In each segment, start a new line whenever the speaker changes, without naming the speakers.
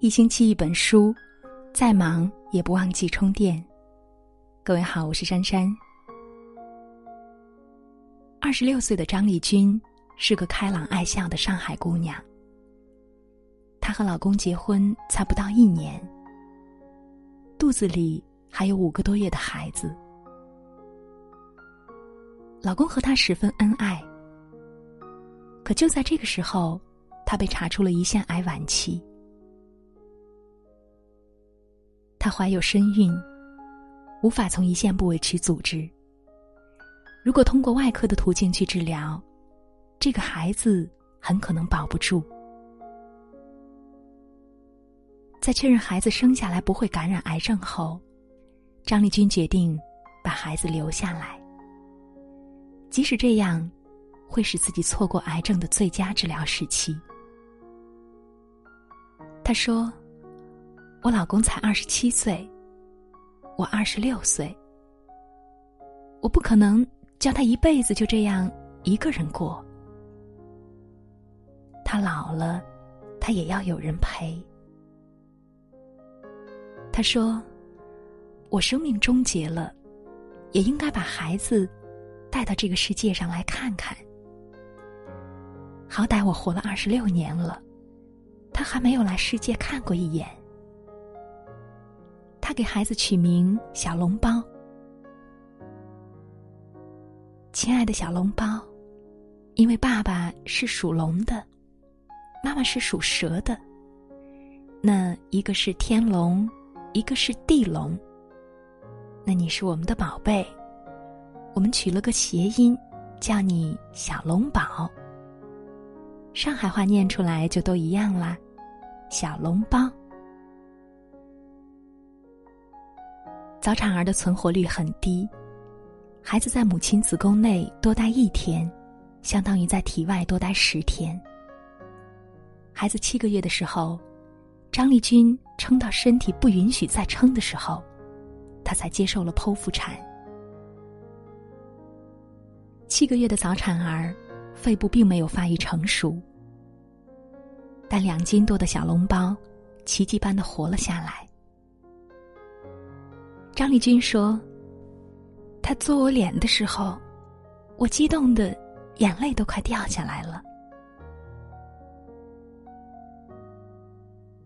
一星期一本书，再忙也不忘记充电。各位好，我是珊珊。二十六岁的张丽君是个开朗爱笑的上海姑娘。她和老公结婚才不到一年，肚子里还有五个多月的孩子。老公和她十分恩爱，可就在这个时候，她被查出了胰腺癌晚期。她怀有身孕，无法从胰腺部位取组织。如果通过外科的途径去治疗，这个孩子很可能保不住。在确认孩子生下来不会感染癌症后，张丽君决定把孩子留下来。即使这样，会使自己错过癌症的最佳治疗时期。她说。我老公才二十七岁，我二十六岁，我不可能叫他一辈子就这样一个人过。他老了，他也要有人陪。他说：“我生命终结了，也应该把孩子带到这个世界上来看看。好歹我活了二十六年了，他还没有来世界看过一眼。”他给孩子取名小笼包。亲爱的小笼包，因为爸爸是属龙的，妈妈是属蛇的，那一个是天龙，一个是地龙。那你是我们的宝贝，我们取了个谐音，叫你小龙宝。上海话念出来就都一样啦，小笼包。早产儿的存活率很低，孩子在母亲子宫内多待一天，相当于在体外多待十天。孩子七个月的时候，张丽君撑到身体不允许再撑的时候，她才接受了剖腹产。七个月的早产儿，肺部并没有发育成熟，但两斤多的小笼包，奇迹般的活了下来。张丽君说：“他做我脸的时候，我激动的眼泪都快掉下来了。”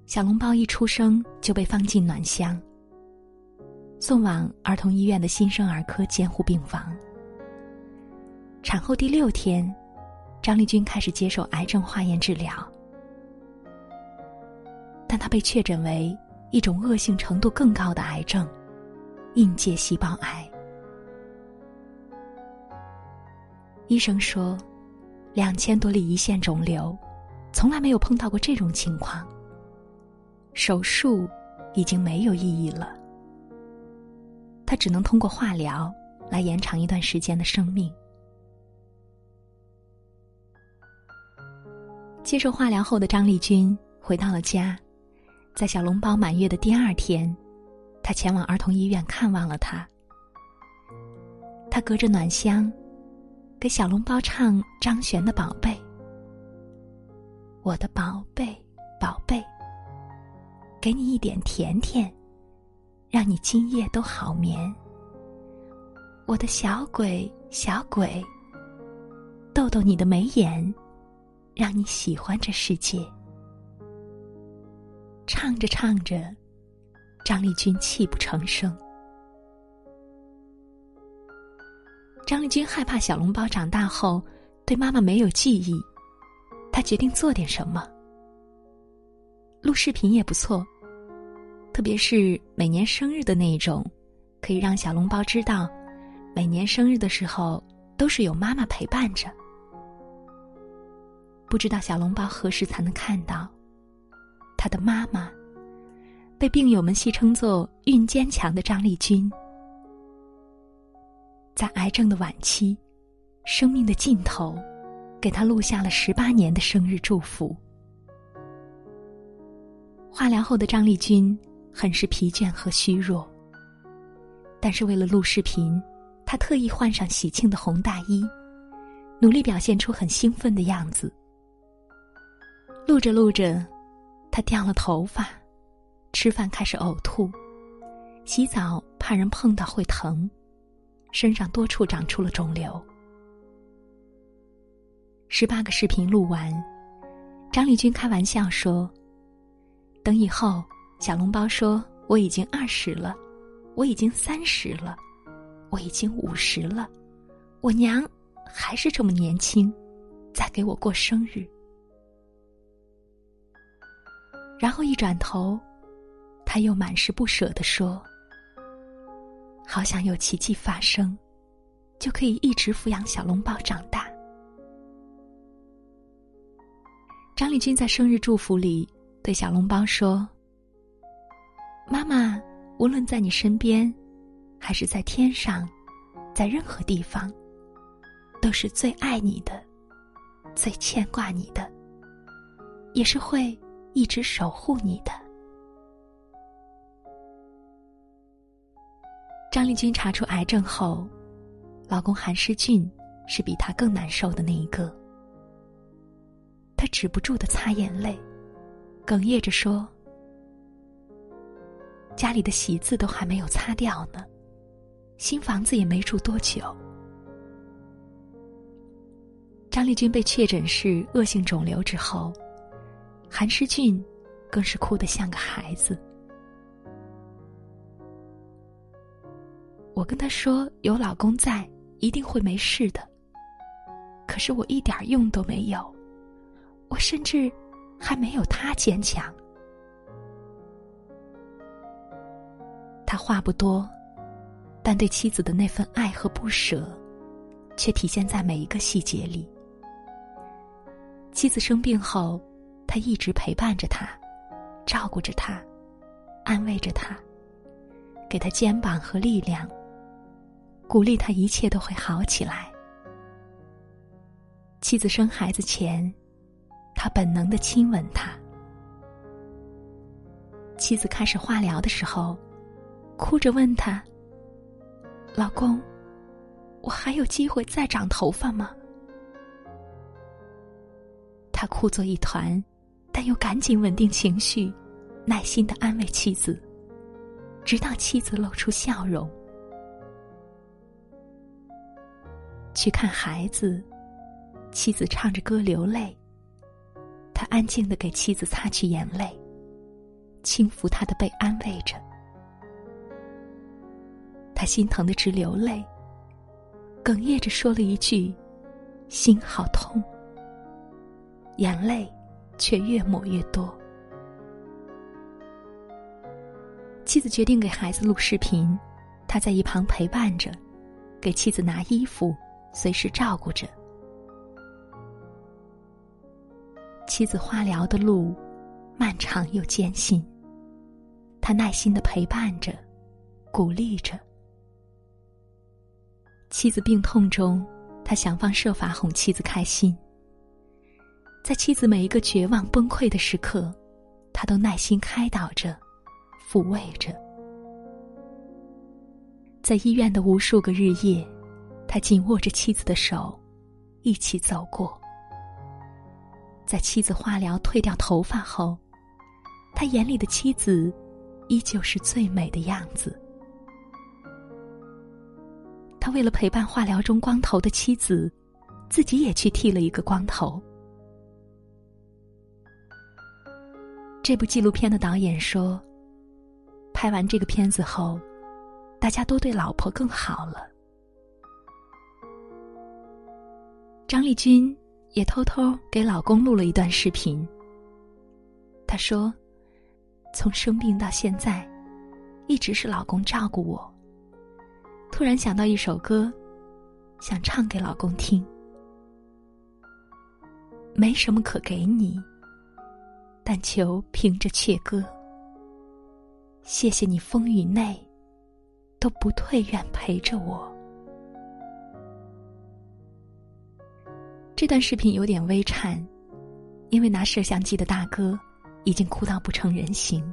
小笼包一出生就被放进暖箱，送往儿童医院的新生儿科监护病房。产后第六天，张丽君开始接受癌症化验治疗，但她被确诊为一种恶性程度更高的癌症。应界细胞癌，医生说，两千多例胰腺肿瘤，从来没有碰到过这种情况。手术已经没有意义了，他只能通过化疗来延长一段时间的生命。接受化疗后的张丽君回到了家，在小笼包满月的第二天。他前往儿童医院看望了他。他隔着暖箱，给小笼包唱张悬的《宝贝》。我的宝贝，宝贝，给你一点甜甜，让你今夜都好眠。我的小鬼，小鬼，逗逗你的眉眼，让你喜欢这世界。唱着唱着。张丽君泣不成声。张丽君害怕小笼包长大后对妈妈没有记忆，她决定做点什么。录视频也不错，特别是每年生日的那一种，可以让小笼包知道，每年生日的时候都是有妈妈陪伴着。不知道小笼包何时才能看到他的妈妈。被病友们戏称作“孕坚强”的张丽君，在癌症的晚期、生命的尽头，给她录下了十八年的生日祝福。化疗后的张丽君很是疲倦和虚弱，但是为了录视频，她特意换上喜庆的红大衣，努力表现出很兴奋的样子。录着录着，她掉了头发。吃饭开始呕吐，洗澡怕人碰到会疼，身上多处长出了肿瘤。十八个视频录完，张丽君开玩笑说：“等以后小笼包说我已经二十了，我已经三十了，我已经五十了，我娘还是这么年轻，在给我过生日。”然后一转头。他又满是不舍地说：“好想有奇迹发生，就可以一直抚养小笼包长大。”张丽君在生日祝福里对小笼包说：“妈妈，无论在你身边，还是在天上，在任何地方，都是最爱你的，最牵挂你的，也是会一直守护你的。”张丽君查出癌症后，老公韩世俊是比她更难受的那一个。他止不住的擦眼泪，哽咽着说：“家里的席子都还没有擦掉呢，新房子也没住多久。”张丽君被确诊是恶性肿瘤之后，韩世俊更是哭得像个孩子。我跟他说：“有老公在，一定会没事的。”可是我一点用都没有，我甚至还没有他坚强。他话不多，但对妻子的那份爱和不舍，却体现在每一个细节里。妻子生病后，他一直陪伴着她，照顾着她，安慰着她，给她肩膀和力量。鼓励他，一切都会好起来。妻子生孩子前，他本能的亲吻她。妻子开始化疗的时候，哭着问他：“老公，我还有机会再长头发吗？”他哭作一团，但又赶紧稳定情绪，耐心的安慰妻子，直到妻子露出笑容。去看孩子，妻子唱着歌流泪。他安静的给妻子擦去眼泪，轻抚她的背，安慰着。他心疼的直流泪，哽咽着说了一句：“心好痛。”眼泪却越抹越多。妻子决定给孩子录视频，他在一旁陪伴着，给妻子拿衣服。随时照顾着妻子化疗的路，漫长又艰辛。他耐心的陪伴着，鼓励着。妻子病痛中，他想方设法哄妻子开心。在妻子每一个绝望崩溃的时刻，他都耐心开导着，抚慰着。在医院的无数个日夜。他紧握着妻子的手，一起走过。在妻子化疗退掉头发后，他眼里的妻子依旧是最美的样子。他为了陪伴化疗中光头的妻子，自己也去剃了一个光头。这部纪录片的导演说：“拍完这个片子后，大家都对老婆更好了。”张丽君也偷偷给老公录了一段视频。她说：“从生病到现在，一直是老公照顾我。突然想到一首歌，想唱给老公听。没什么可给你，但求凭着阙歌。谢谢你风雨内，都不退愿陪着我。”这段视频有点微颤，因为拿摄像机的大哥已经哭到不成人形。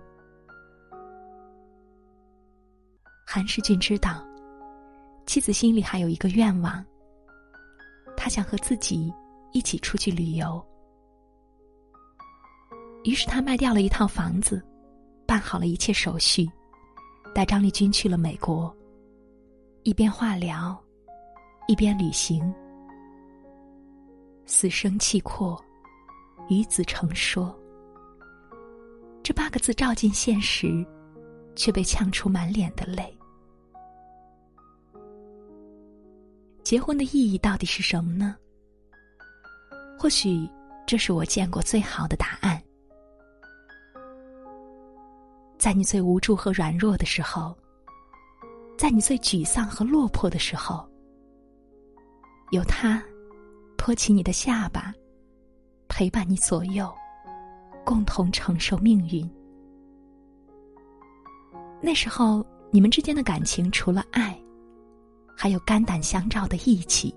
韩世俊知道，妻子心里还有一个愿望，他想和自己一起出去旅游。于是他卖掉了一套房子，办好了一切手续，带张丽君去了美国。一边化疗，一边旅行。死生契阔，与子成说。这八个字照进现实，却被呛出满脸的泪。结婚的意义到底是什么呢？或许这是我见过最好的答案。在你最无助和软弱的时候，在你最沮丧和落魄的时候，有他托起你的下巴，陪伴你左右，共同承受命运。那时候，你们之间的感情除了爱，还有肝胆相照的义气。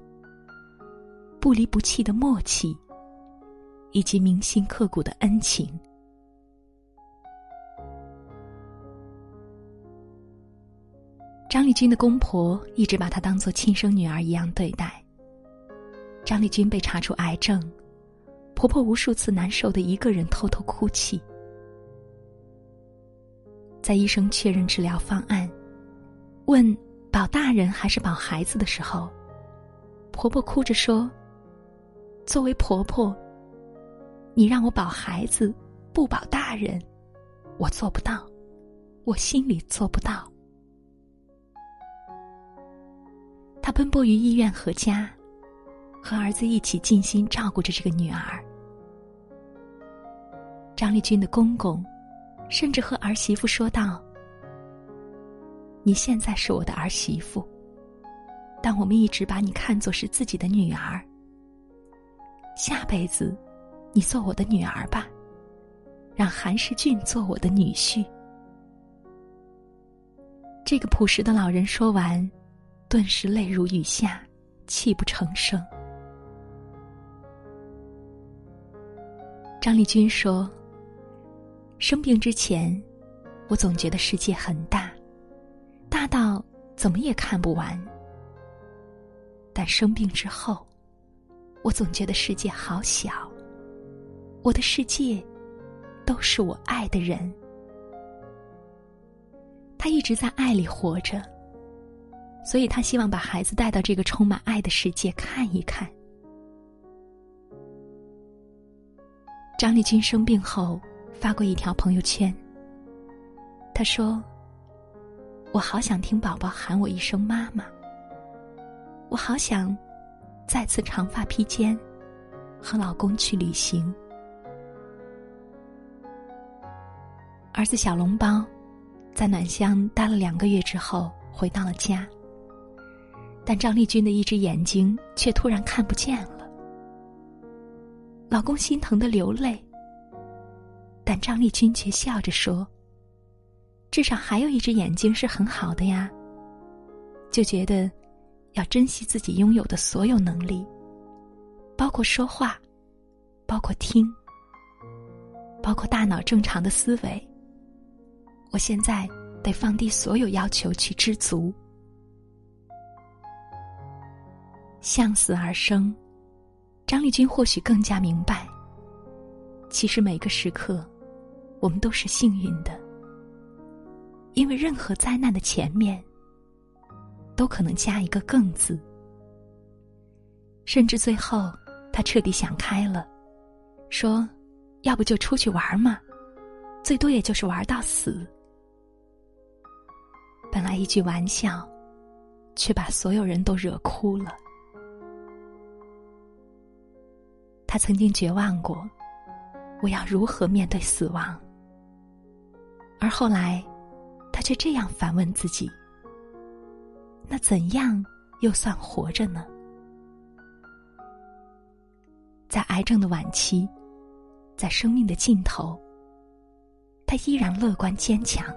不离不弃的默契，以及铭心刻骨的恩情。张丽君的公婆一直把她当做亲生女儿一样对待。张丽君被查出癌症，婆婆无数次难受的一个人偷偷哭泣。在医生确认治疗方案，问保大人还是保孩子的时候，婆婆哭着说。作为婆婆，你让我保孩子，不保大人，我做不到，我心里做不到。他奔波于医院和家，和儿子一起尽心照顾着这个女儿。张丽君的公公，甚至和儿媳妇说道：“你现在是我的儿媳妇，但我们一直把你看作是自己的女儿。”下辈子，你做我的女儿吧，让韩世俊做我的女婿。这个朴实的老人说完，顿时泪如雨下，泣不成声。张丽君说：“生病之前，我总觉得世界很大，大到怎么也看不完。但生病之后。”我总觉得世界好小，我的世界都是我爱的人。他一直在爱里活着，所以他希望把孩子带到这个充满爱的世界看一看。张丽君生病后发过一条朋友圈，他说：“我好想听宝宝喊我一声妈妈，我好想。”再次长发披肩，和老公去旅行。儿子小笼包在暖乡待了两个月之后回到了家，但张丽君的一只眼睛却突然看不见了。老公心疼的流泪，但张丽君却笑着说：“至少还有一只眼睛是很好的呀。”就觉得。要珍惜自己拥有的所有能力，包括说话，包括听，包括大脑正常的思维。我现在得放低所有要求去知足。向死而生，张丽君或许更加明白，其实每个时刻，我们都是幸运的，因为任何灾难的前面。都可能加一个“更”字，甚至最后，他彻底想开了，说：“要不就出去玩嘛，最多也就是玩到死。”本来一句玩笑，却把所有人都惹哭了。他曾经绝望过，我要如何面对死亡？而后来，他却这样反问自己。那怎样又算活着呢？在癌症的晚期，在生命的尽头，他依然乐观坚强。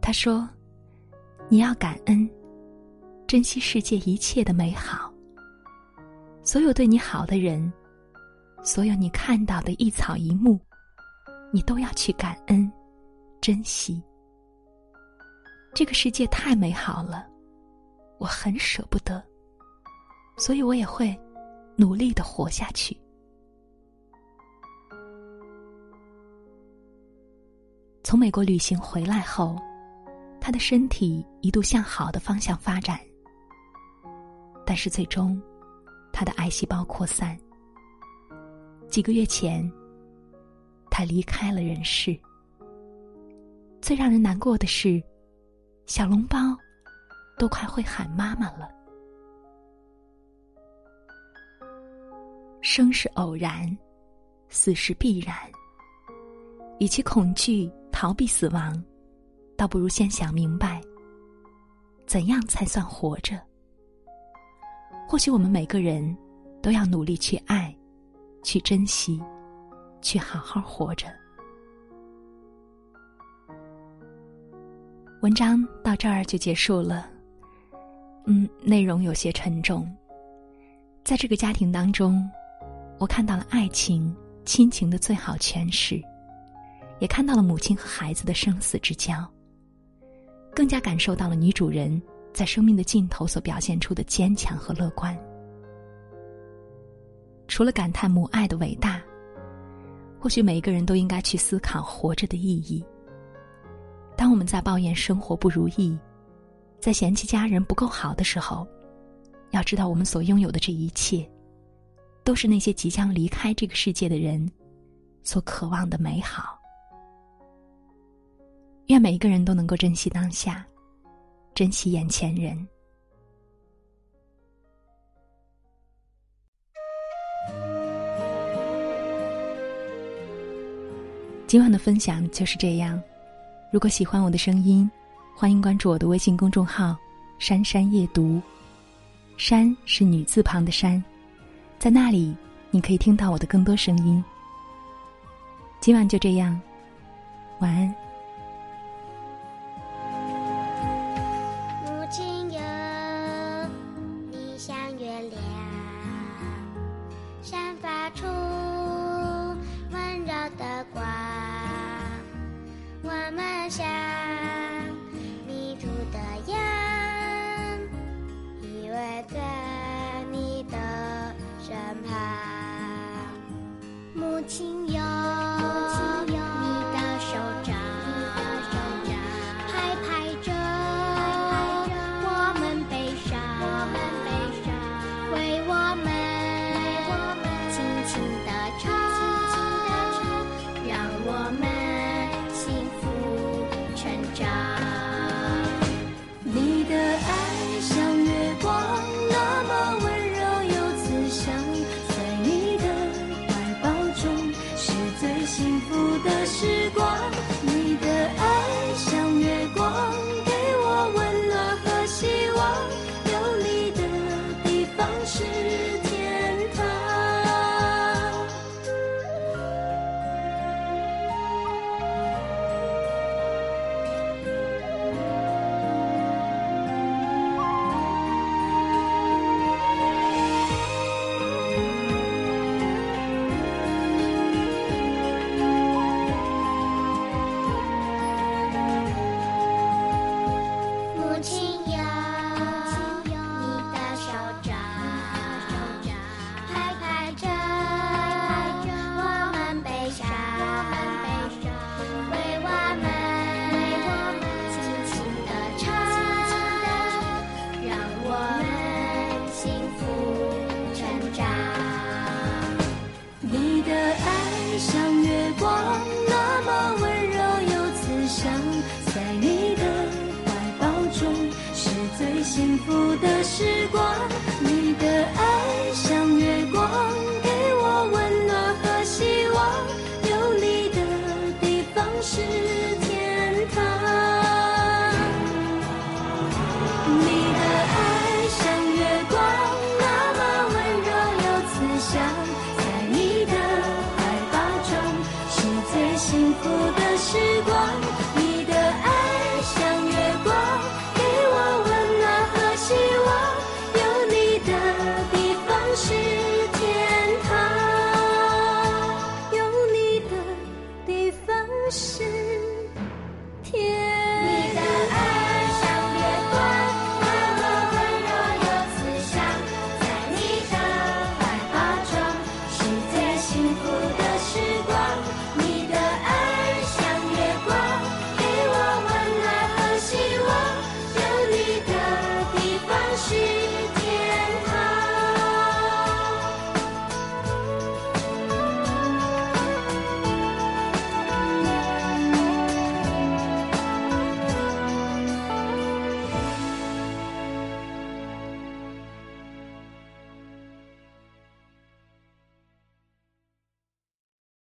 他说：“你要感恩，珍惜世界一切的美好。所有对你好的人，所有你看到的一草一木，你都要去感恩，珍惜。”这个世界太美好了，我很舍不得，所以我也会努力的活下去。从美国旅行回来后，他的身体一度向好的方向发展，但是最终，他的癌细胞扩散。几个月前，他离开了人世。最让人难过的是，小笼包都快会喊妈妈了。生是偶然，死是必然。与其恐惧逃避死亡，倒不如先想明白，怎样才算活着。或许我们每个人都要努力去爱，去珍惜，去好好活着。文章到这儿就结束了。嗯，内容有些沉重。在这个家庭当中，我看到了爱情、亲情的最好诠释。也看到了母亲和孩子的生死之交，更加感受到了女主人在生命的尽头所表现出的坚强和乐观。除了感叹母爱的伟大，或许每一个人都应该去思考活着的意义。当我们在抱怨生活不如意，在嫌弃家人不够好的时候，要知道我们所拥有的这一切，都是那些即将离开这个世界的人所渴望的美好。愿每一个人都能够珍惜当下，珍惜眼前人。今晚的分享就是这样。如果喜欢我的声音，欢迎关注我的微信公众号“珊珊夜读”。山是女字旁的山，在那里你可以听到我的更多声音。今晚就这样，晚安。
亲